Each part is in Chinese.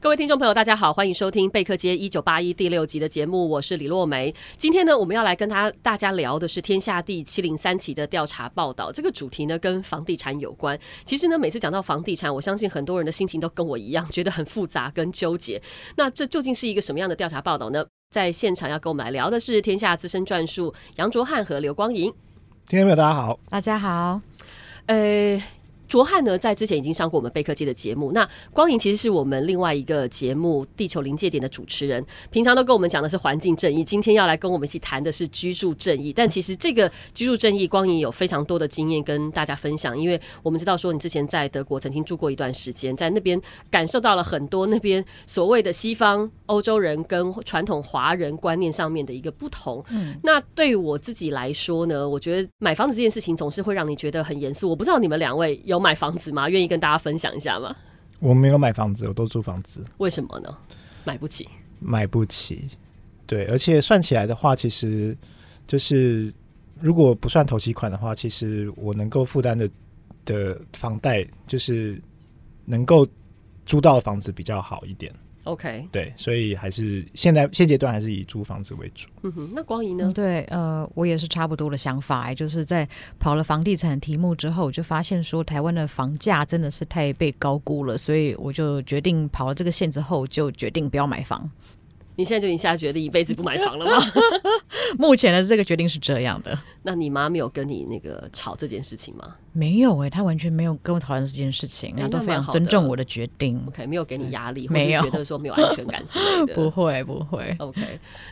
各位听众朋友，大家好，欢迎收听贝克街一九八一第六集的节目，我是李洛梅。今天呢，我们要来跟他大家聊的是天下第七零三期的调查报道。这个主题呢，跟房地产有关。其实呢，每次讲到房地产，我相信很多人的心情都跟我一样，觉得很复杂跟纠结。那这究竟是一个什么样的调查报道呢？在现场要跟我们来聊的是天下资深撰述杨卓汉和刘光莹。听众朋友，大家好，大家好，呃。卓翰呢，在之前已经上过我们贝克街的节目。那光影其实是我们另外一个节目《地球临界点》的主持人，平常都跟我们讲的是环境正义，今天要来跟我们一起谈的是居住正义。但其实这个居住正义，光影有非常多的经验跟大家分享，因为我们知道说你之前在德国曾经住过一段时间，在那边感受到了很多那边所谓的西方欧洲人跟传统华人观念上面的一个不同。嗯，那对于我自己来说呢，我觉得买房子这件事情总是会让你觉得很严肃。我不知道你们两位有买房子吗？愿意跟大家分享一下吗？我没有买房子，我都租房子。为什么呢？买不起，买不起。对，而且算起来的话，其实就是如果不算头期款的话，其实我能够负担的的房贷，就是能够租到的房子比较好一点。OK，对，所以还是现在现阶段还是以租房子为主。嗯哼，那光怡呢？对，呃，我也是差不多的想法，哎，就是在跑了房地产题目之后，我就发现说台湾的房价真的是太被高估了，所以我就决定跑了这个线之后，就决定不要买房。你现在就已经下决定一辈子不买房了吗？目前的这个决定是这样的。那你妈没有跟你那个吵这件事情吗？没有哎、欸，她完全没有跟我讨论这件事情，她、欸、都非常尊重我的决定。OK，没有给你压力，没有觉得说没有安全感之类的。不会不会。OK，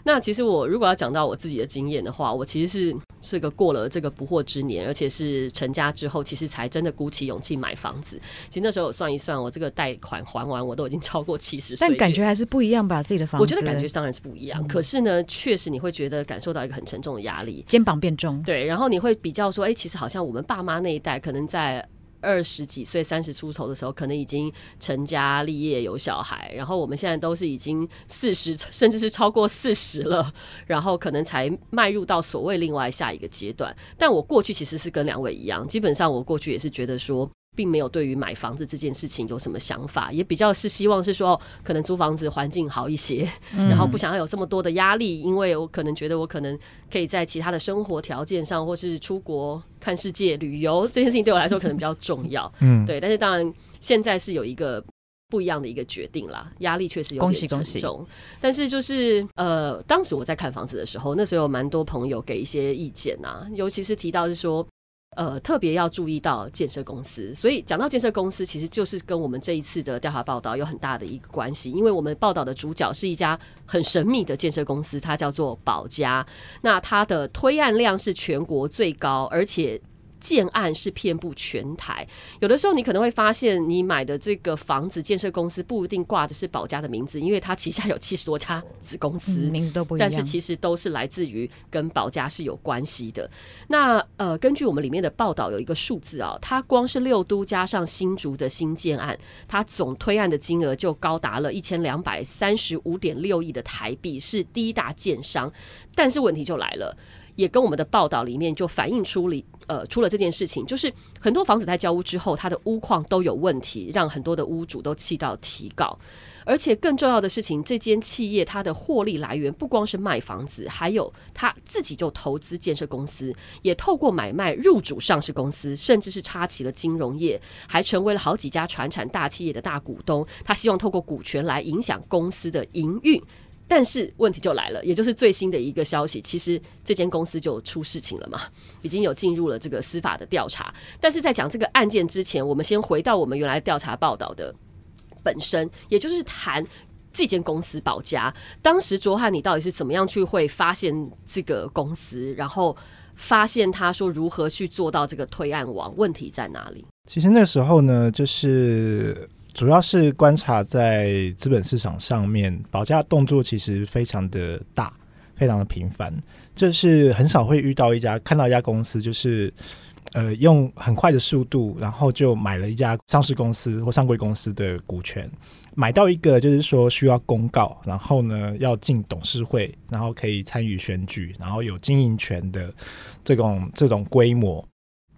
那其实我如果要讲到我自己的经验的话，我其实是是个过了这个不惑之年，而且是成家之后，其实才真的鼓起勇气买房子。其实那时候我算一算，我这个贷款还完，我都已经超过七十岁。但感觉还是不一样吧？自己的房子，我觉得感觉当然是不一样。嗯、可是呢，确实你会觉得感受到一个很沉重的压力，肩膀变重。对，然后你会比较说，哎、欸，其实好像我们爸妈那一代，可能在二十几岁、三十出头的时候，可能已经成家立业、有小孩，然后我们现在都是已经四十，甚至是超过四十了，然后可能才迈入到所谓另外下一个阶段。但我过去其实是跟两位一样，基本上我过去也是觉得说。并没有对于买房子这件事情有什么想法，也比较是希望是说，可能租房子环境好一些，嗯，然后不想要有这么多的压力，因为我可能觉得我可能可以在其他的生活条件上，或是出国看世界、旅游这件事情对我来说可能比较重要。嗯，对。但是当然，现在是有一个不一样的一个决定啦，压力确实有点沉重。恭喜恭喜。但是就是呃，当时我在看房子的时候，那时候有蛮多朋友给一些意见啊，尤其是提到是说。呃，特别要注意到建设公司，所以讲到建设公司，其实就是跟我们这一次的调查报道有很大的一个关系，因为我们报道的主角是一家很神秘的建设公司，它叫做宝家，那它的推案量是全国最高，而且。建案是遍布全台，有的时候你可能会发现，你买的这个房子建设公司不一定挂的是保家的名字，因为它旗下有七十多家子公司，名字都不一样，但是其实都是来自于跟保家是有关系的。那呃，根据我们里面的报道，有一个数字啊，它光是六都加上新竹的新建案，它总推案的金额就高达了一千两百三十五点六亿的台币，是第一大建商。但是问题就来了。也跟我们的报道里面就反映出了，呃，出了这件事情，就是很多房子在交屋之后，它的屋况都有问题，让很多的屋主都气到提告。而且更重要的事情，这间企业它的获利来源不光是卖房子，还有他自己就投资建设公司，也透过买卖入主上市公司，甚至是插旗了金融业，还成为了好几家传产大企业的大股东。他希望透过股权来影响公司的营运。但是问题就来了，也就是最新的一个消息，其实这间公司就出事情了嘛，已经有进入了这个司法的调查。但是在讲这个案件之前，我们先回到我们原来调查报道的本身，也就是谈这间公司保家。当时卓翰，你到底是怎么样去会发现这个公司，然后发现他说如何去做到这个推案王？问题在哪里？其实那时候呢，就是。主要是观察在资本市场上面，宝佳动作其实非常的大，非常的频繁，这是很少会遇到一家看到一家公司就是。呃，用很快的速度，然后就买了一家上市公司或上柜公司的股权，买到一个就是说需要公告，然后呢要进董事会，然后可以参与选举，然后有经营权的这种这种规模，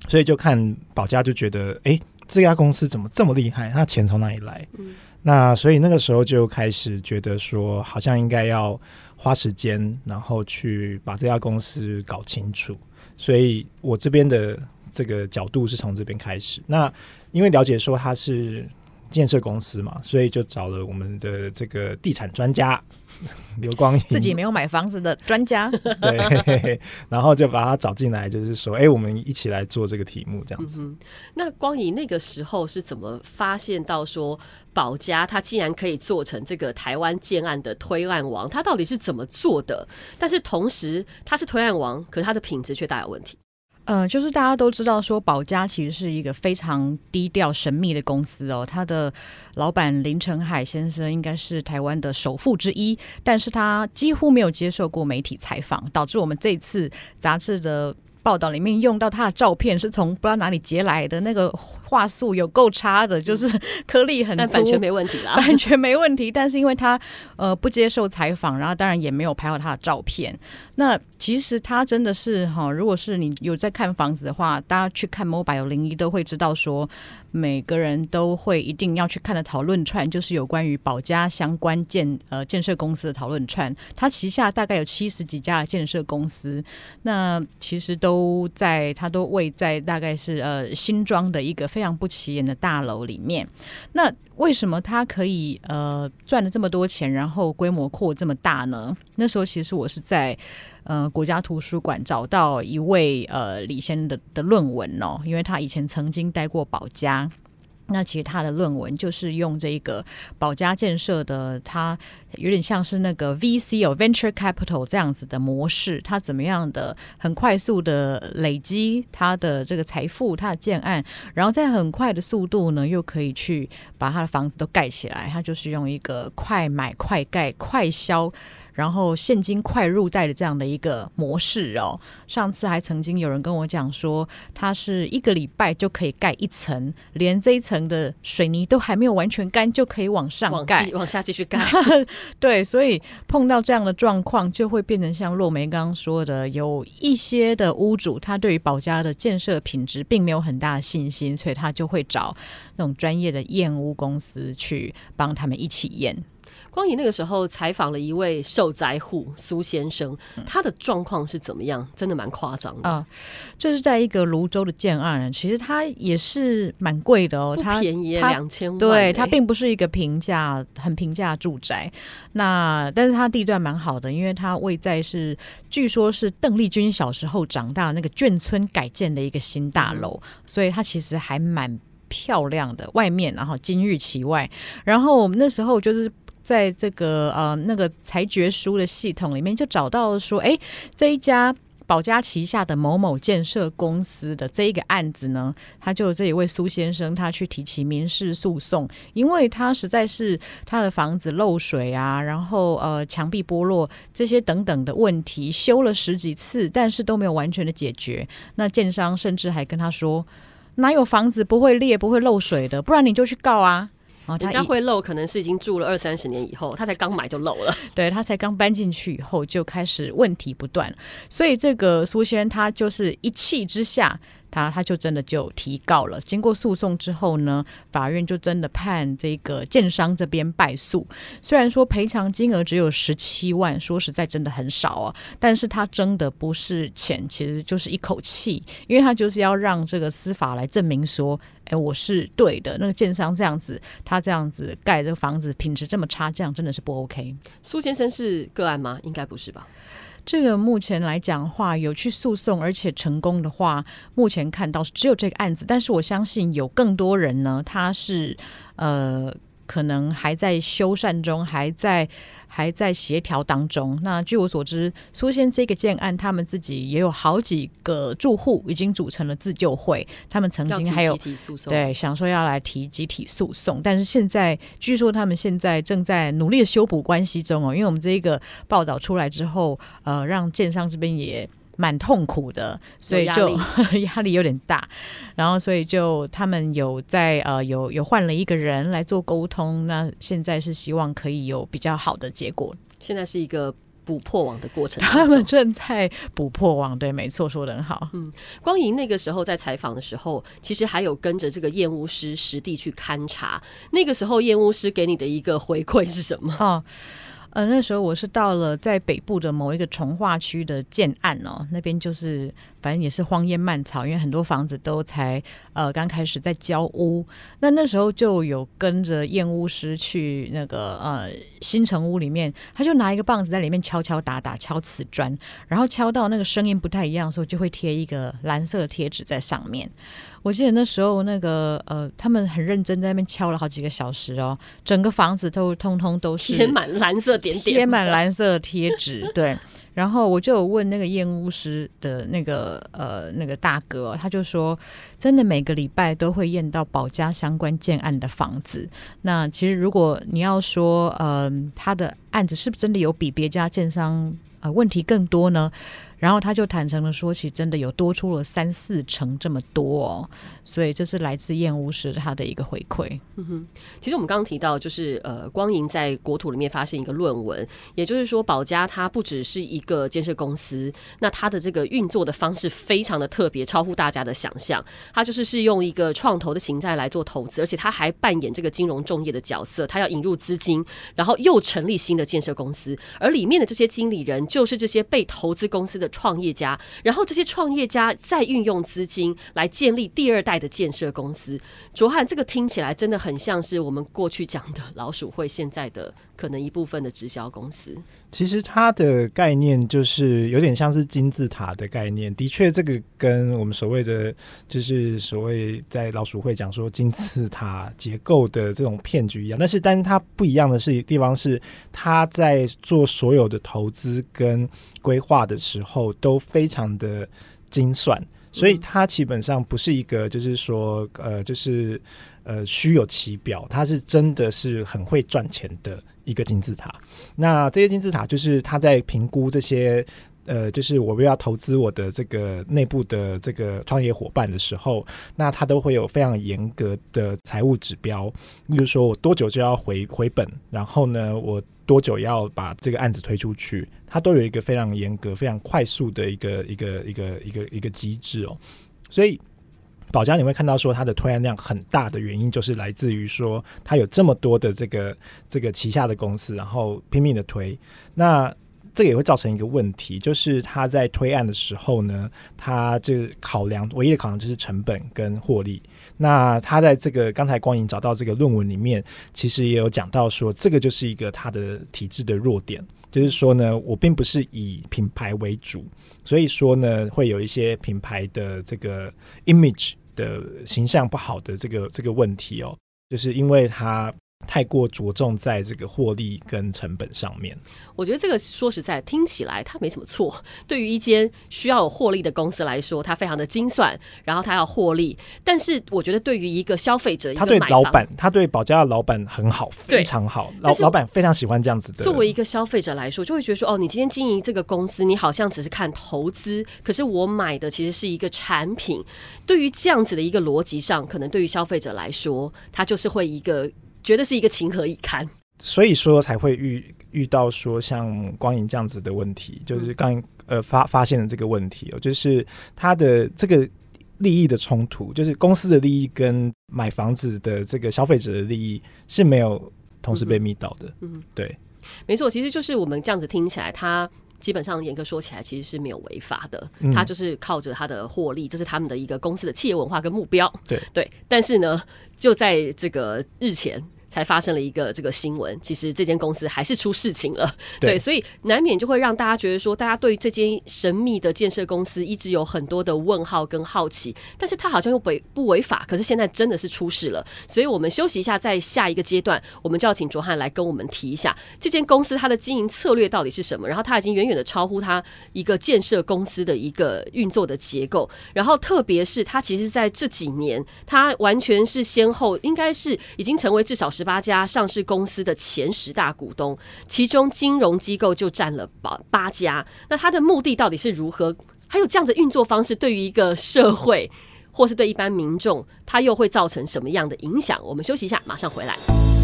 所以就看宝佳就觉得，哎，这家公司怎么这么厉害？他钱从哪里来？嗯、那所以那个时候就开始觉得说，好像应该要花时间，然后去把这家公司搞清楚。所以我这边的。这个角度是从这边开始。那因为了解说他是建设公司嘛，所以就找了我们的这个地产专家 刘光颖，自己没有买房子的专家，对，然后就把他找进来，就是说，哎，我们一起来做这个题目这样子。嗯、那光影那个时候是怎么发现到说宝家他竟然可以做成这个台湾建案的推案王？他到底是怎么做的？但是同时他是推案王，可是他的品质却大有问题。呃，就是大家都知道说，宝佳其实是一个非常低调神秘的公司哦。他的老板林成海先生应该是台湾的首富之一，但是他几乎没有接受过媒体采访，导致我们这次杂志的。报道里面用到他的照片是从不知道哪里截来的，那个画素有够差的，就是颗粒很粗，但版权没问题啦，版权没问题。但是因为他呃不接受采访，然后当然也没有拍到他的照片。那其实他真的是哈，如果是你有在看房子的话，大家去看 Mobile 零一都会知道说。每个人都会一定要去看的讨论串，就是有关于保家相关建呃建设公司的讨论串。他旗下大概有七十几家建设公司，那其实都在他都位在大概是呃新庄的一个非常不起眼的大楼里面。那为什么他可以呃赚了这么多钱，然后规模扩这么大呢？那时候其实我是在。呃，国家图书馆找到一位呃李先的的论文哦，因为他以前曾经待过保家，那其实他的论文就是用这个保家建设的，他有点像是那个 VC 哦 Venture Capital 这样子的模式，他怎么样的很快速的累积他的这个财富，他的建案，然后在很快的速度呢，又可以去把他的房子都盖起来，他就是用一个快买快盖快销。然后现金快入袋的这样的一个模式哦，上次还曾经有人跟我讲说，它是一个礼拜就可以盖一层，连这一层的水泥都还没有完全干，就可以往上盖，往下继续盖。对，所以碰到这样的状况，就会变成像洛梅刚刚说的，有一些的屋主他对于保家的建设品质并没有很大的信心，所以他就会找那种专业的验屋公司去帮他们一起验。光影那个时候采访了一位受灾户苏先生，他的状况是怎么样？真的蛮夸张的啊！这、就是在一个泸州的建案，其实它也是蛮贵的哦，它便宜两千万，对，它并不是一个平价很平价住宅。那但是它地段蛮好的，因为它位在是据说是邓丽君小时候长大的那个眷村改建的一个新大楼，所以它其实还蛮漂亮的，外面然后金玉其外。然后我们那时候就是。在这个呃那个裁决书的系统里面，就找到了说，哎，这一家保家旗下的某某建设公司的这一个案子呢，他就这一位苏先生，他去提起民事诉讼，因为他实在是他的房子漏水啊，然后呃墙壁剥落这些等等的问题，修了十几次，但是都没有完全的解决。那建商甚至还跟他说，哪有房子不会裂、不会漏水的？不然你就去告啊。人家会漏，可能是已经住了二三十年以后，他才刚买就漏了。对，他才刚搬进去以后就开始问题不断，所以这个苏先生他就是一气之下。他他就真的就提告了，经过诉讼之后呢，法院就真的判这个建商这边败诉。虽然说赔偿金额只有十七万，说实在真的很少啊，但是他争的不是钱，其实就是一口气，因为他就是要让这个司法来证明说，哎，我是对的。那个建商这样子，他这样子盖这个房子品质这么差，这样真的是不 OK。苏先生是个案吗？应该不是吧。这个目前来讲话，有去诉讼而且成功的话，目前看到是只有这个案子。但是我相信有更多人呢，他是呃可能还在修缮中，还在还在协调当中。那据我所知，苏仙这个建案，他们自己也有好几个住户已经组成了自救会，他们曾经还有对想说要来提集体诉讼，但是现在据说他们现在正在努力的修补关系中哦，因为我们这个报道出来之后，呃，让建商这边也。蛮痛苦的，所以就 压力有点大，然后所以就他们有在呃有有换了一个人来做沟通，那现在是希望可以有比较好的结果。现在是一个补破网的过程，他们正在补破网，对，没错，说的很好。嗯，光莹那个时候在采访的时候，其实还有跟着这个验屋师实地去勘察，那个时候验屋师给你的一个回馈是什么？哦呃，那时候我是到了在北部的某一个重划区的建案哦，那边就是反正也是荒烟蔓草，因为很多房子都才呃刚开始在交屋。那那时候就有跟着验屋师去那个呃新城屋里面，他就拿一个棒子在里面敲敲打打敲瓷砖，然后敲到那个声音不太一样的时候，就会贴一个蓝色的贴纸在上面。我记得那时候，那个呃，他们很认真在那边敲了好几个小时哦，整个房子都通通都是贴满蓝色点点，贴满蓝色贴纸。对，然后我就有问那个验屋师的那个呃那个大哥，他就说，真的每个礼拜都会验到保家相关建案的房子。那其实如果你要说，呃，他的案子是不是真的有比别家建商呃问题更多呢？然后他就坦诚的说起，真的有多出了三四成这么多哦，所以这是来自燕屋时他的一个回馈。嗯哼，其实我们刚刚提到，就是呃，光莹在国土里面发现一个论文，也就是说，保家它不只是一个建设公司，那它的这个运作的方式非常的特别，超乎大家的想象。它就是是用一个创投的形态来做投资，而且它还扮演这个金融重业的角色，它要引入资金，然后又成立新的建设公司，而里面的这些经理人就是这些被投资公司的。创业家，然后这些创业家再运用资金来建立第二代的建设公司。卓汉，这个听起来真的很像是我们过去讲的老鼠会现在的可能一部分的直销公司。其实它的概念就是有点像是金字塔的概念。的确，这个跟我们所谓的就是所谓在老鼠会讲说金字塔结构的这种骗局一样。但是，但是它不一样的是地方是，它在做所有的投资跟规划的时候都非常的精算，所以它基本上不是一个就是说呃就是呃虚有其表，它是真的是很会赚钱的。一个金字塔，那这些金字塔就是它在评估这些呃，就是我们要投资我的这个内部的这个创业伙伴的时候，那他都会有非常严格的财务指标，例如说我多久就要回回本，然后呢，我多久要把这个案子推出去，它都有一个非常严格、非常快速的一个一个一个一个一个机制哦，所以。保家你会看到说它的推案量很大的原因，就是来自于说它有这么多的这个这个旗下的公司，然后拼命的推。那这个也会造成一个问题，就是他在推案的时候呢，他就考量唯一的考量就是成本跟获利。那他在这个刚才光影找到这个论文里面，其实也有讲到说，这个就是一个他的体制的弱点。就是说呢，我并不是以品牌为主，所以说呢，会有一些品牌的这个 image 的形象不好的这个这个问题哦，就是因为他。太过着重在这个获利跟成本上面，我觉得这个说实在听起来它没什么错。对于一间需要有获利的公司来说，它非常的精算，然后它要获利。但是我觉得对于一个消费者，他对老板，他对保家的老板很好，非常好。老老板非常喜欢这样子的。作为一个消费者来说，就会觉得说，哦，你今天经营这个公司，你好像只是看投资，可是我买的其实是一个产品。对于这样子的一个逻辑上，可能对于消费者来说，他就是会一个。觉得是一个情何以堪，所以说才会遇遇到说像光影这样子的问题，就是刚呃发发现了这个问题哦，就是他的这个利益的冲突，就是公司的利益跟买房子的这个消费者的利益是没有同时被密到的。嗯，对，没错，其实就是我们这样子听起来，他。基本上严格说起来，其实是没有违法的。他就是靠着他的获利，这是他们的一个公司的企业文化跟目标。对对，但是呢，就在这个日前。才发生了一个这个新闻。其实这间公司还是出事情了，对，对，所以难免就会让大家觉得说，大家对这间神秘的建设公司一直有很多的问号跟好奇。但是它好像又违不违法，可是现在真的是出事了。所以我们休息一下，在下一个阶段，我们就要请卓汉来跟我们提一下这间公司它的经营策略到底是什么。然后它已经远远的超乎它一个建设公司的一个运作的结构。然后特别是它其实在这几年，它完全是先后，应该是已经成为至少十八家上市公司的前十大股东，其中金融机构就占了八八家。那它的目的到底是如何？还有这样的运作方式，对于一个社会，或是对一般民众，它又会造成什么样的影响？我们休息一下，马上回来。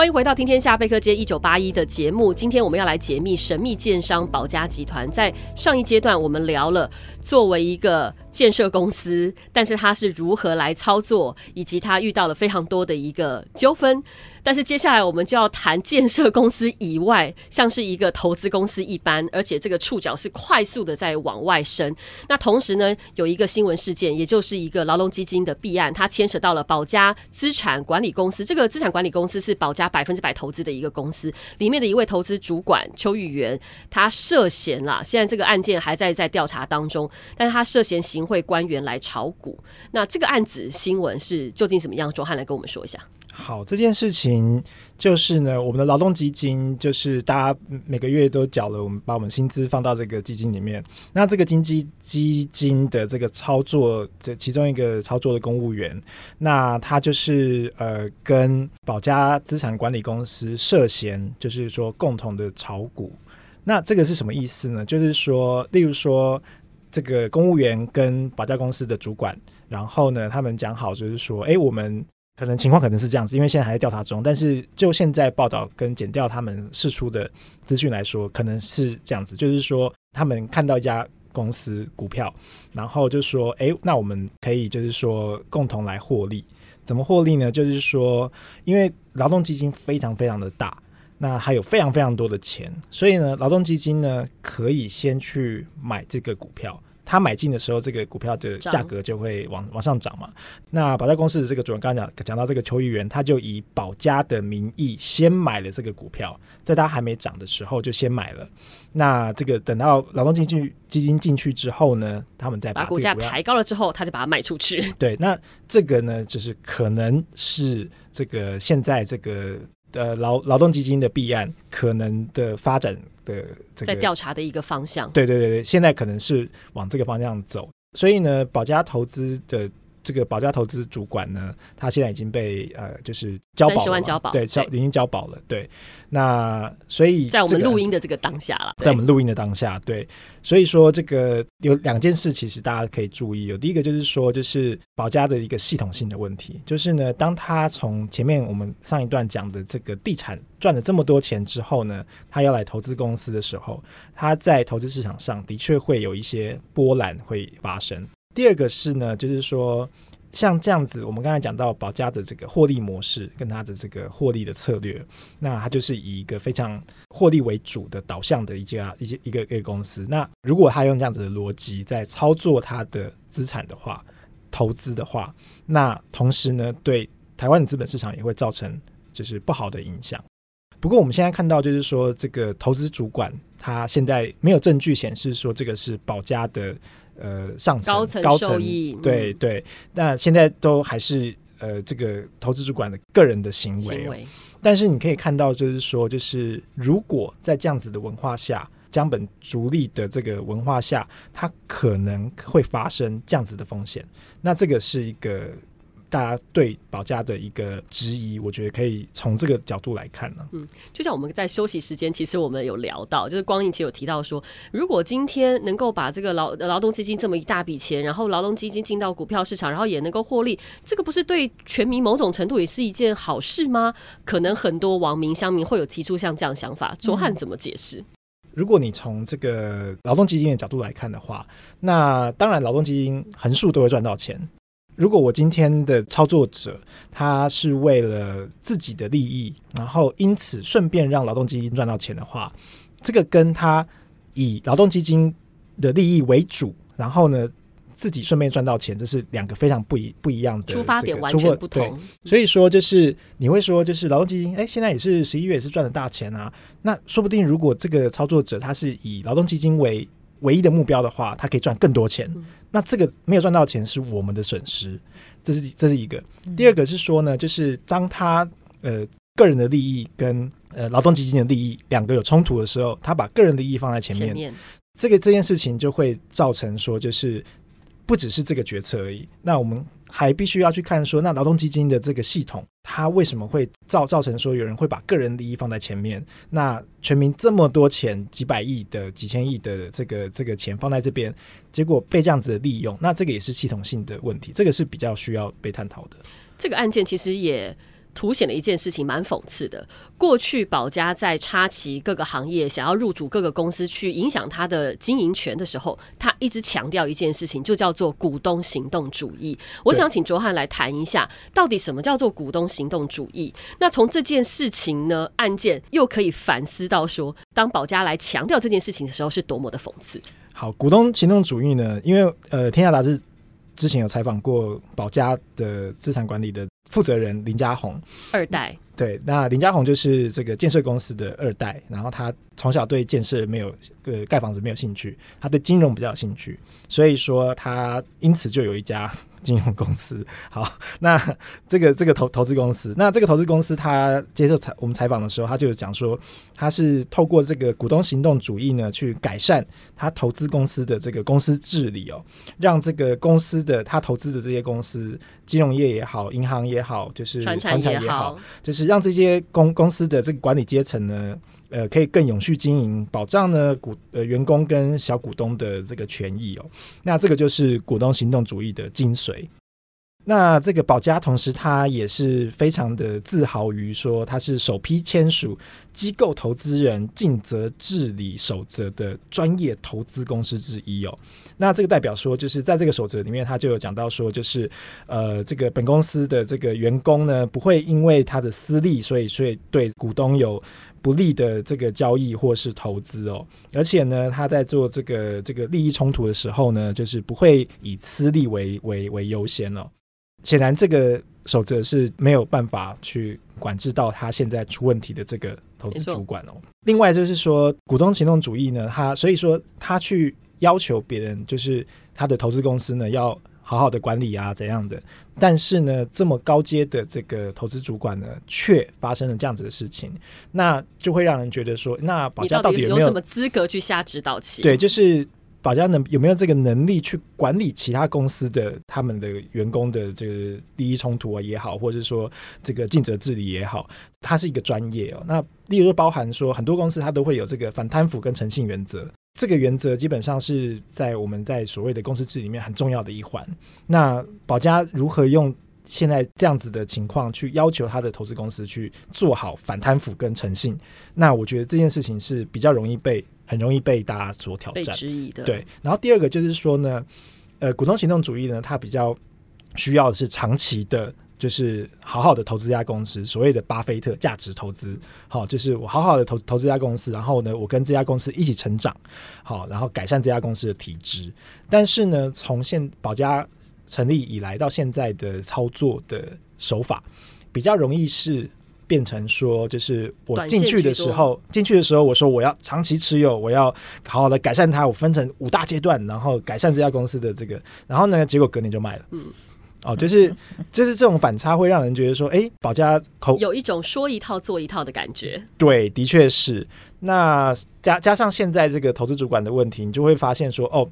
欢迎回到《听天下贝壳街一九八一》的节目。今天我们要来解密神秘建商保家集团。在上一阶段，我们聊了作为一个建设公司，但是它是如何来操作，以及它遇到了非常多的一个纠纷。但是接下来我们就要谈建设公司以外，像是一个投资公司一般，而且这个触角是快速的在往外伸。那同时呢，有一个新闻事件，也就是一个劳动基金的弊案，它牵扯到了宝家资产管理公司。这个资产管理公司是宝家百分之百投资的一个公司，里面的一位投资主管邱玉元，他涉嫌了。现在这个案件还在在调查当中，但是他涉嫌行贿官员来炒股。那这个案子新闻是究竟怎么样？卓汉来跟我们说一下。好，这件事情就是呢，我们的劳动基金就是大家每个月都缴了，我们把我们薪资放到这个基金里面。那这个经济基金的这个操作，这其中一个操作的公务员，那他就是呃跟保家资产管理公司涉嫌，就是说共同的炒股。那这个是什么意思呢？就是说，例如说这个公务员跟保家公司的主管，然后呢，他们讲好就是说，哎，我们。可能情况可能是这样子，因为现在还在调查中。但是就现在报道跟检调他们释出的资讯来说，可能是这样子，就是说他们看到一家公司股票，然后就说：“哎，那我们可以就是说共同来获利。怎么获利呢？就是说，因为劳动基金非常非常的大，那还有非常非常多的钱，所以呢，劳动基金呢可以先去买这个股票。”他买进的时候，这个股票的价格就会往往上涨嘛。那保家公司的这个主人刚刚讲讲到这个邱议员，他就以保家的名义先买了这个股票，在他还没涨的时候就先买了。那这个等到劳动基金基金进去之后呢，他们再把，把股价抬高了之后，他就把它卖出去。对，那这个呢，就是可能是这个现在这个。呃，劳劳动基金的弊案可能的发展的这个在调查的一个方向，对对对对，现在可能是往这个方向走，所以呢，保家投资的。这个保家投资主管呢，他现在已经被呃，就是交保了，三十万交保，对，交已经交保了，对。那所以在我们录音的这个当下了，在我们录音的当下，对。所以说这个有两件事，其实大家可以注意。有第一个就是说，就是保家的一个系统性的问题，就是呢，当他从前面我们上一段讲的这个地产赚了这么多钱之后呢，他要来投资公司的时候，他在投资市场上的确会有一些波澜会发生。第二个是呢，就是说像这样子，我们刚才讲到保家的这个获利模式跟它的这个获利的策略，那它就是以一个非常获利为主的导向的一家一些一个一个公司。那如果他用这样子的逻辑在操作它的资产的话，投资的话，那同时呢，对台湾的资本市场也会造成就是不好的影响。不过我们现在看到，就是说这个投资主管他现在没有证据显示说这个是保家的。呃，上层高层受益，对对，那现在都还是呃，这个投资主管的个人的行为，哦。但是你可以看到，就是说，就是如果在这样子的文化下，江本逐利的这个文化下，它可能会发生这样子的风险。那这个是一个。大家对保价的一个质疑，我觉得可以从这个角度来看呢。嗯，就像我们在休息时间，其实我们有聊到，就是光影其实有提到说，如果今天能够把这个劳劳动基金这么一大笔钱，然后劳动基金进到股票市场，然后也能够获利，这个不是对全民某种程度也是一件好事吗？可能很多网民乡民会有提出像这样想法，卓汉怎么解释？如果你从这个劳动基金的角度来看的话，那当然劳动基金横竖都会赚到钱。如果我今天的操作者他是为了自己的利益，然后因此顺便让劳动基金赚到钱的话，这个跟他以劳动基金的利益为主，然后呢，自己顺便赚到钱，这是两个非常不一不一样的、这个、出发点，完全不同。所以说，就是你会说，就是劳动基金，哎，现在也是十一月也是赚了大钱啊。那说不定，如果这个操作者他是以劳动基金为唯一的目标的话，他可以赚更多钱。嗯、那这个没有赚到钱是我们的损失，这是这是一个。嗯、第二个是说呢，就是当他呃个人的利益跟呃劳动基金的利益两个有冲突的时候，他把个人的利益放在前面，前面这个这件事情就会造成说就是。不只是这个决策而已，那我们还必须要去看说，那劳动基金的这个系统，它为什么会造造成说有人会把个人利益放在前面？那全民这么多钱，几百亿的、几千亿的这个这个钱放在这边，结果被这样子的利用，那这个也是系统性的问题，这个是比较需要被探讨的。这个案件其实也。凸显了一件事情，蛮讽刺的。过去宝家在插旗各个行业，想要入主各个公司去影响他的经营权的时候，他一直强调一件事情，就叫做股东行动主义。我想请卓汉来谈一下，到底什么叫做股东行动主义？那从这件事情呢，案件又可以反思到说，当宝家来强调这件事情的时候，是多么的讽刺。好，股东行动主义呢？因为呃，天下杂志之前有采访过宝家的资产管理的。负责人林家宏，二代。对，那林家宏就是这个建设公司的二代，然后他从小对建设没有呃盖房子没有兴趣，他对金融比较有兴趣，所以说他因此就有一家。金融公司，好，那这个这个投投资公司，那这个投资公司，他接受采我们采访的时候，他就讲说，他是透过这个股东行动主义呢，去改善他投资公司的这个公司治理哦，让这个公司的他投资的这些公司，金融业也好，银行也好，就是传产也好，就是让这些公公司的这个管理阶层呢。呃，可以更永续经营，保障呢股呃员工跟小股东的这个权益哦。那这个就是股东行动主义的精髓。那这个保家同时，他也是非常的自豪于说，他是首批签署机构投资人尽责治理守则的专业投资公司之一哦。那这个代表说，就是在这个守则里面，他就有讲到说，就是呃，这个本公司的这个员工呢，不会因为他的私利，所以所以对股东有。不利的这个交易或是投资哦，而且呢，他在做这个这个利益冲突的时候呢，就是不会以私利为为为优先哦。显然，这个守则是没有办法去管制到他现在出问题的这个投资主管哦。另外就是说，股东行动主义呢，他所以说他去要求别人，就是他的投资公司呢要。好好的管理啊，怎样的？但是呢，这么高阶的这个投资主管呢，却发生了这样子的事情，那就会让人觉得说，那保家到底有没有，有什么资格去下指导棋？对，就是保家能有没有这个能力去管理其他公司的他们的员工的这个利益冲突啊也好，或者是说这个尽责治理也好，它是一个专业哦。那例如说包含说很多公司它都会有这个反贪腐跟诚信原则。这个原则基本上是在我们在所谓的公司制里面很重要的一环。那保家如何用现在这样子的情况去要求他的投资公司去做好反贪腐跟诚信？那我觉得这件事情是比较容易被很容易被大家所挑战、质疑的。对。然后第二个就是说呢，呃，股东行动主义呢，它比较需要的是长期的。就是好好的投资这家公司，所谓的巴菲特价值投资，好，就是我好好的投投资这家公司，然后呢，我跟这家公司一起成长，好，然后改善这家公司的体质。但是呢，从现保家成立以来到现在的操作的手法，比较容易是变成说，就是我进去的时候，进去的时候我说我要长期持有，我要好好的改善它，我分成五大阶段，然后改善这家公司的这个，然后呢，结果隔年就卖了。嗯。哦，就是就是这种反差会让人觉得说，哎，保家口有一种说一套做一套的感觉。对，的确是。那加加上现在这个投资主管的问题，你就会发现说，哦。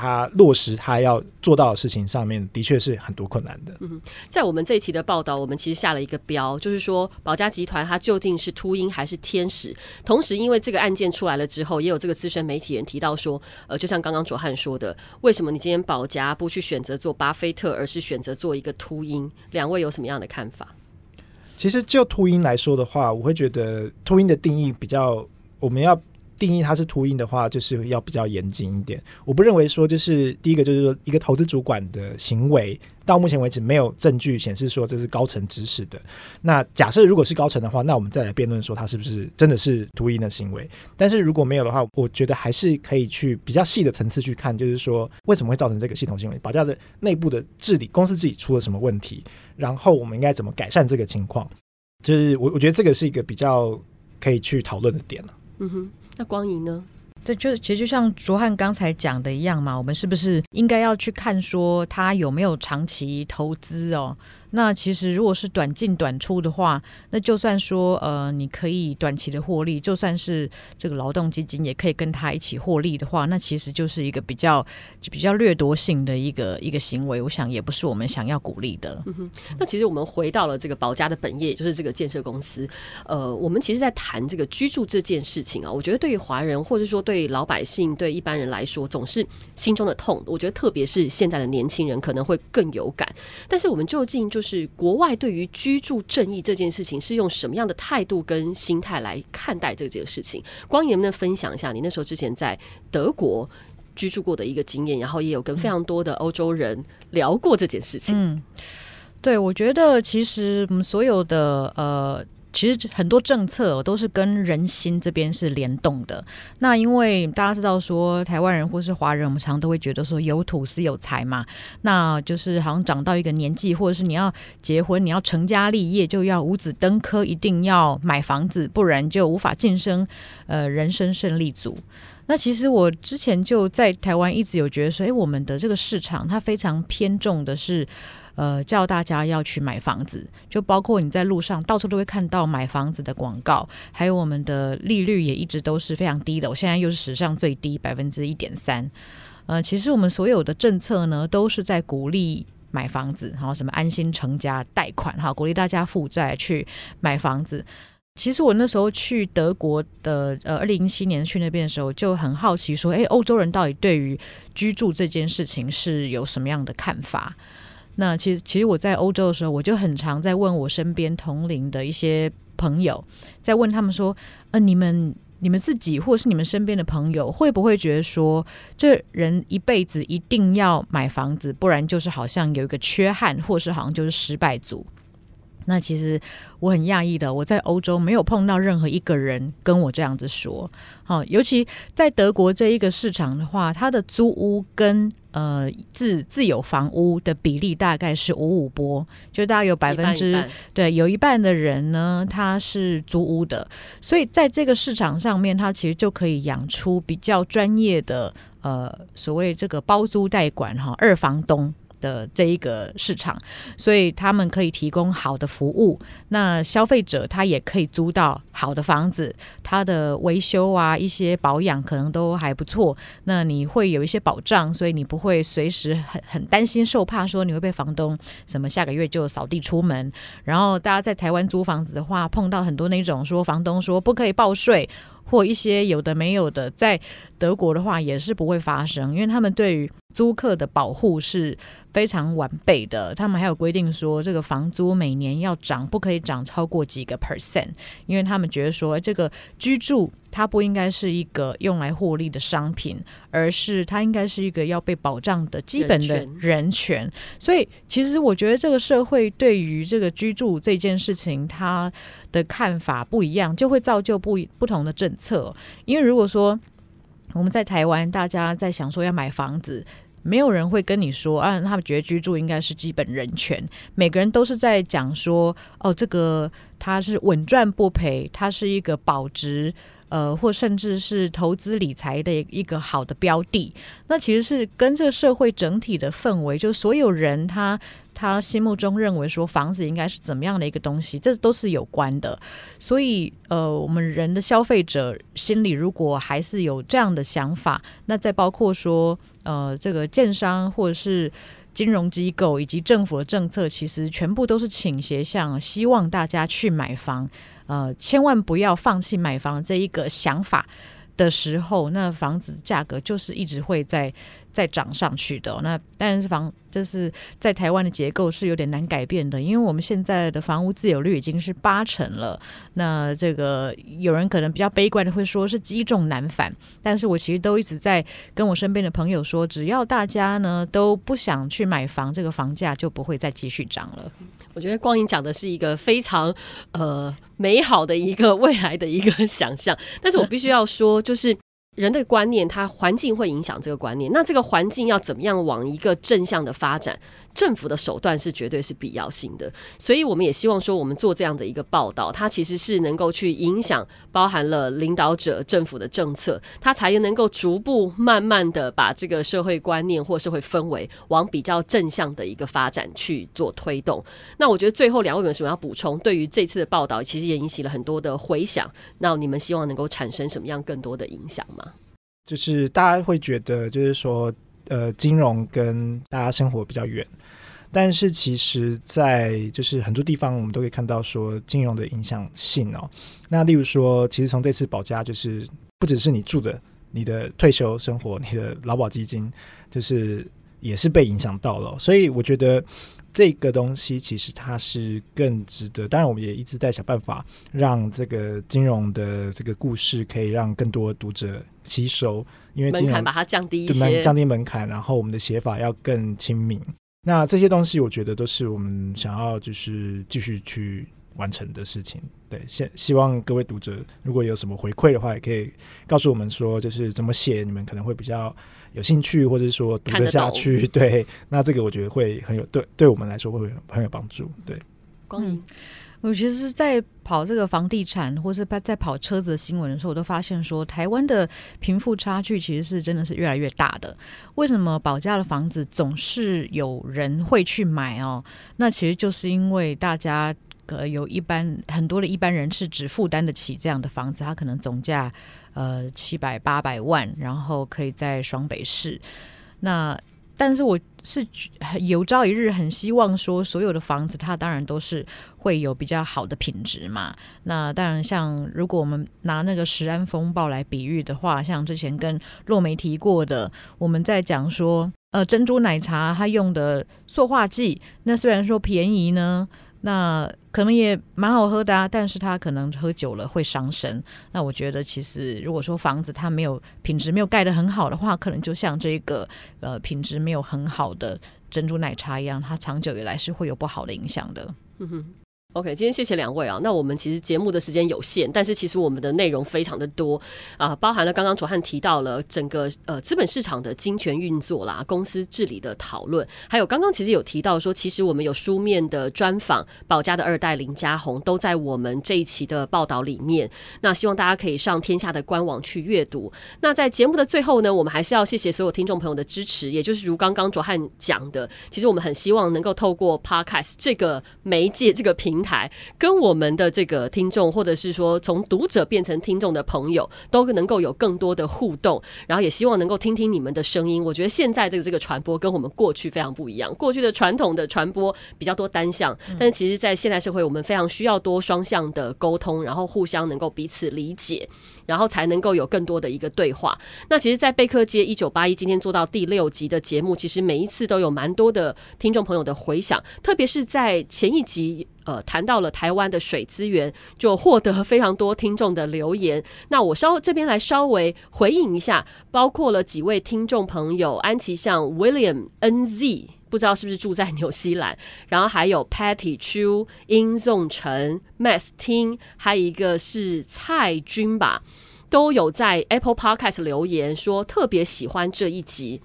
他落实他要做到的事情上面，的确是很多困难的。嗯，在我们这一期的报道，我们其实下了一个标，就是说保家集团它究竟是秃鹰还是天使？同时，因为这个案件出来了之后，也有这个资深媒体人提到说，呃，就像刚刚卓汉说的，为什么你今天保家不去选择做巴菲特，而是选择做一个秃鹰？两位有什么样的看法？其实就秃鹰来说的话，我会觉得秃鹰的定义比较，我们要定义它是秃鹰的话，就是要比较严谨一点。我不认为说就是第一个就是说一个投资主管的行为，到目前为止没有证据显示说这是高层指使的。那假设如果是高层的话，那我们再来辩论说他是不是真的是秃鹰的行为。但是如果没有的话，我觉得还是可以去比较细的层次去看，就是说为什么会造成这个系统性问题，保价的内部的治理，公司自己出了什么问题，然后我们应该怎么改善这个情况。就是我我觉得这个是一个比较可以去讨论的点了。嗯哼。那光影呢？对，就其实就像卓汉刚才讲的一样嘛，我们是不是应该要去看说他有没有长期投资哦？那其实如果是短进短出的话，那就算说呃，你可以短期的获利，就算是这个劳动基金也可以跟他一起获利的话，那其实就是一个比较比较掠夺性的一个一个行为，我想也不是我们想要鼓励的。那其实我们回到了这个保家的本业，就是这个建设公司。呃，我们其实，在谈这个居住这件事情啊，我觉得对于华人，或者说对老百姓、对一般人来说，总是心中的痛。我觉得，特别是现在的年轻人，可能会更有感。但是，我们究竟就就是国外对于居住正义这件事情是用什么样的态度跟心态来看待这件事情？光银能不能分享一下你那时候之前在德国居住过的一个经验，然后也有跟非常多的欧洲人聊过这件事情？嗯，对，我觉得其实我们所有的呃。其实很多政策都是跟人心这边是联动的。那因为大家知道说，台湾人或是华人，我们常常都会觉得说有土是有财嘛。那就是好像长到一个年纪，或者是你要结婚，你要成家立业，就要五子登科，一定要买房子，不然就无法晋升呃人生胜利组。那其实我之前就在台湾一直有觉得说，哎，我们的这个市场它非常偏重的是。呃，叫大家要去买房子，就包括你在路上到处都会看到买房子的广告，还有我们的利率也一直都是非常低的，我现在又是史上最低百分之一点三。呃，其实我们所有的政策呢，都是在鼓励买房子，然后什么安心成家贷款，哈，鼓励大家负债去买房子。其实我那时候去德国的，呃，二零一七年去那边的时候，就很好奇说，哎，欧洲人到底对于居住这件事情是有什么样的看法？那其实，其实我在欧洲的时候，我就很常在问我身边同龄的一些朋友，在问他们说：“呃，你们、你们自己，或是你们身边的朋友，会不会觉得说，这人一辈子一定要买房子，不然就是好像有一个缺憾，或是好像就是失败族？”那其实我很讶异的，我在欧洲没有碰到任何一个人跟我这样子说。好，尤其在德国这一个市场的话，它的租屋跟呃自自有房屋的比例大概是五五波，就大概有百分之对，有一半的人呢，他是租屋的，所以在这个市场上面，它其实就可以养出比较专业的呃所谓这个包租代管哈二房东。的这一个市场，所以他们可以提供好的服务。那消费者他也可以租到好的房子，他的维修啊、一些保养可能都还不错。那你会有一些保障，所以你不会随时很很担心受怕，说你会被房东什么下个月就扫地出门。然后大家在台湾租房子的话，碰到很多那种说房东说不可以报税。或一些有的没有的，在德国的话也是不会发生，因为他们对于租客的保护是非常完备的。他们还有规定说，这个房租每年要涨，不可以涨超过几个 percent，因为他们觉得说，这个居住它不应该是一个用来获利的商品，而是它应该是一个要被保障的基本的人权。所以，其实我觉得这个社会对于这个居住这件事情，它的看法不一样，就会造就不不同的政策。因为如果说我们在台湾，大家在想说要买房子，没有人会跟你说啊，他们觉得居住应该是基本人权。每个人都是在讲说，哦，这个它是稳赚不赔，它是一个保值。呃，或甚至是投资理财的一个好的标的，那其实是跟这个社会整体的氛围，就所有人他他心目中认为说房子应该是怎么样的一个东西，这都是有关的。所以，呃，我们人的消费者心里如果还是有这样的想法，那再包括说，呃，这个建商或者是金融机构以及政府的政策，其实全部都是倾斜向希望大家去买房。呃，千万不要放弃买房这一个想法的时候，那房子价格就是一直会在再涨上去的。那当然是房就是在台湾的结构是有点难改变的，因为我们现在的房屋自有率已经是八成了。那这个有人可能比较悲观的会说是积重难返，但是我其实都一直在跟我身边的朋友说，只要大家呢都不想去买房，这个房价就不会再继续涨了。我觉得光影讲的是一个非常呃美好的一个未来的一个 想象，但是我必须要说，就是。人的观念，它环境会影响这个观念。那这个环境要怎么样往一个正向的发展？政府的手段是绝对是必要性的。所以我们也希望说，我们做这样的一个报道，它其实是能够去影响，包含了领导者、政府的政策，它才能够逐步慢慢的把这个社会观念或社会氛围往比较正向的一个发展去做推动。那我觉得最后两位有什么要补充？对于这次的报道，其实也引起了很多的回响。那你们希望能够产生什么样更多的影响吗？就是大家会觉得，就是说，呃，金融跟大家生活比较远，但是其实，在就是很多地方，我们都可以看到说金融的影响性哦。那例如说，其实从这次保家，就是不只是你住的，你的退休生活，你的劳保基金，就是也是被影响到了。所以我觉得。这个东西其实它是更值得，当然我们也一直在想办法让这个金融的这个故事可以让更多读者吸收，因为门槛把它降低一些，降低门槛，然后我们的写法要更亲民。那这些东西我觉得都是我们想要就是继续去完成的事情。对，希希望各位读者如果有什么回馈的话，也可以告诉我们说，就是怎么写你们可能会比较。有兴趣，或者是说读得下去，对，那这个我觉得会很有对，对我们来说会很很有帮助。对，光影，我其实在跑这个房地产，或是在跑车子的新闻的时候，我都发现说，台湾的贫富差距其实是真的是越来越大的。为什么保价的房子总是有人会去买哦？那其实就是因为大家。呃，有一般很多的一般人是只负担得起这样的房子，他可能总价呃七百八百万，然后可以在双北市。那但是我是有朝一日很希望说，所有的房子它当然都是会有比较好的品质嘛。那当然，像如果我们拿那个食安风暴来比喻的话，像之前跟洛梅提过的，我们在讲说，呃，珍珠奶茶它用的塑化剂，那虽然说便宜呢。那可能也蛮好喝的啊，但是它可能喝久了会伤身。那我觉得，其实如果说房子它没有品质没有盖得很好的话，可能就像这个呃品质没有很好的珍珠奶茶一样，它长久以来是会有不好的影响的。OK，今天谢谢两位啊。那我们其实节目的时间有限，但是其实我们的内容非常的多啊，包含了刚刚卓汉提到了整个呃资本市场的金权运作啦，公司治理的讨论，还有刚刚其实有提到说，其实我们有书面的专访保家的二代林佳宏，都在我们这一期的报道里面。那希望大家可以上天下的官网去阅读。那在节目的最后呢，我们还是要谢谢所有听众朋友的支持，也就是如刚刚卓汉讲的，其实我们很希望能够透过 Podcast 这个媒介这个平。平台跟我们的这个听众，或者是说从读者变成听众的朋友，都能够有更多的互动，然后也希望能够听听你们的声音。我觉得现在的这个传播跟我们过去非常不一样，过去的传统的传播比较多单向，但是其实，在现代社会，我们非常需要多双向的沟通，然后互相能够彼此理解，然后才能够有更多的一个对话。那其实，在贝克街一九八一今天做到第六集的节目，其实每一次都有蛮多的听众朋友的回响，特别是在前一集。呃，谈到了台湾的水资源，就获得非常多听众的留言。那我稍这边来稍微回应一下，包括了几位听众朋友，安琪像 William N Z，不知道是不是住在纽西兰，然后还有 Patty Chu、殷颂成、Math 听，还有一个是蔡军吧，都有在 Apple Podcast 留言说特别喜欢这一集。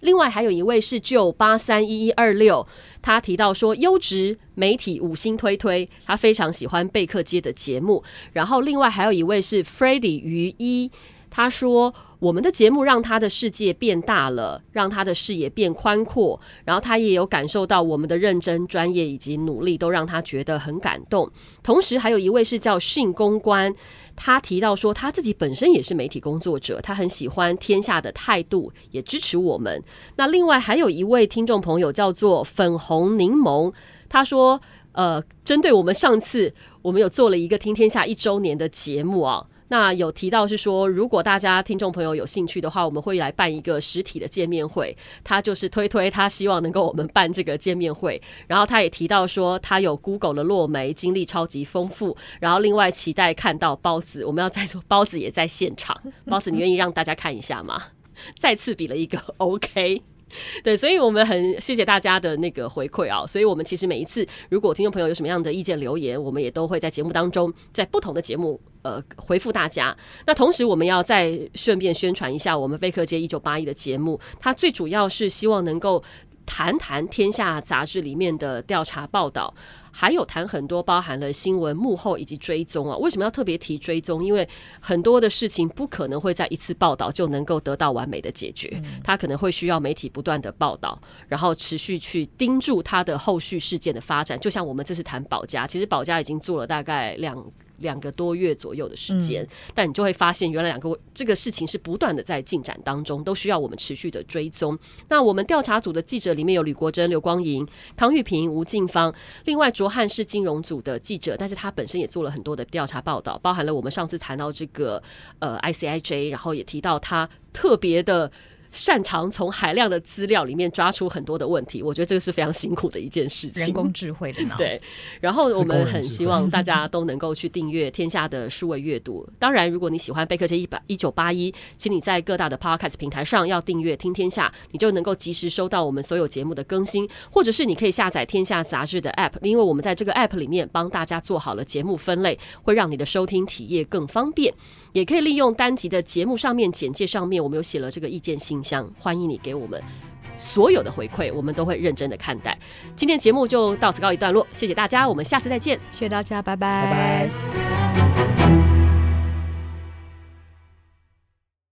另外还有一位是九八三一一二六，他提到说优质媒体五星推推，他非常喜欢贝克街的节目。然后另外还有一位是 Freddie 于一，他说我们的节目让他的世界变大了，让他的视野变宽阔。然后他也有感受到我们的认真、专业以及努力，都让他觉得很感动。同时还有一位是叫训公关。他提到说，他自己本身也是媒体工作者，他很喜欢天下的态度，也支持我们。那另外还有一位听众朋友叫做粉红柠檬，他说，呃，针对我们上次我们有做了一个听天下一周年的节目啊。那有提到是说，如果大家听众朋友有兴趣的话，我们会来办一个实体的见面会。他就是推推，他希望能够我们办这个见面会。然后他也提到说，他有 Google 的落梅，经历超级丰富。然后另外期待看到包子，我们要再说包子也在现场。包子，你愿意让大家看一下吗？再次比了一个 OK。对，所以我们很谢谢大家的那个回馈啊，所以我们其实每一次，如果听众朋友有什么样的意见留言，我们也都会在节目当中，在不同的节目呃回复大家。那同时，我们要再顺便宣传一下我们贝克街一九八一的节目，它最主要是希望能够谈谈《天下》杂志里面的调查报道。还有谈很多包含了新闻幕后以及追踪啊，为什么要特别提追踪？因为很多的事情不可能会在一次报道就能够得到完美的解决，它可能会需要媒体不断的报道，然后持续去盯住它的后续事件的发展。就像我们这次谈保家，其实保家已经做了大概两。两个多月左右的时间，嗯，但你就会发现，原来两个这个事情是不断的在进展当中，都需要我们持续的追踪。那我们调查组的记者里面有吕国珍、刘光莹、唐玉平、吴静芳，另外卓汉是金融组的记者，但是他本身也做了很多的调查报道，包含了我们上次谈到这个呃 ICIJ，然后也提到他特别的。擅长从海量的资料里面抓出很多的问题，我觉得这个是非常辛苦的一件事情。人工智慧的脑。对，然后我们很希望大家都能够去订阅天下的数位阅读。当然，如果你喜欢贝克街一百一九八一，请你在各大的 Podcast 平台上要订阅听天下，你就能够及时收到我们所有节目的更新。或者是你可以下载天下杂志的 App，因为我们在这个 App 里面帮大家做好了节目分类，会让你的收听体验更方便。也可以利用单集的节目上面简介上面，我们有写了这个意见信箱，欢迎你给我们所有的回馈，我们都会认真的看待。今天节目就到此告一段落，谢谢大家，我们下次再见，谢谢大家，拜拜。拜拜。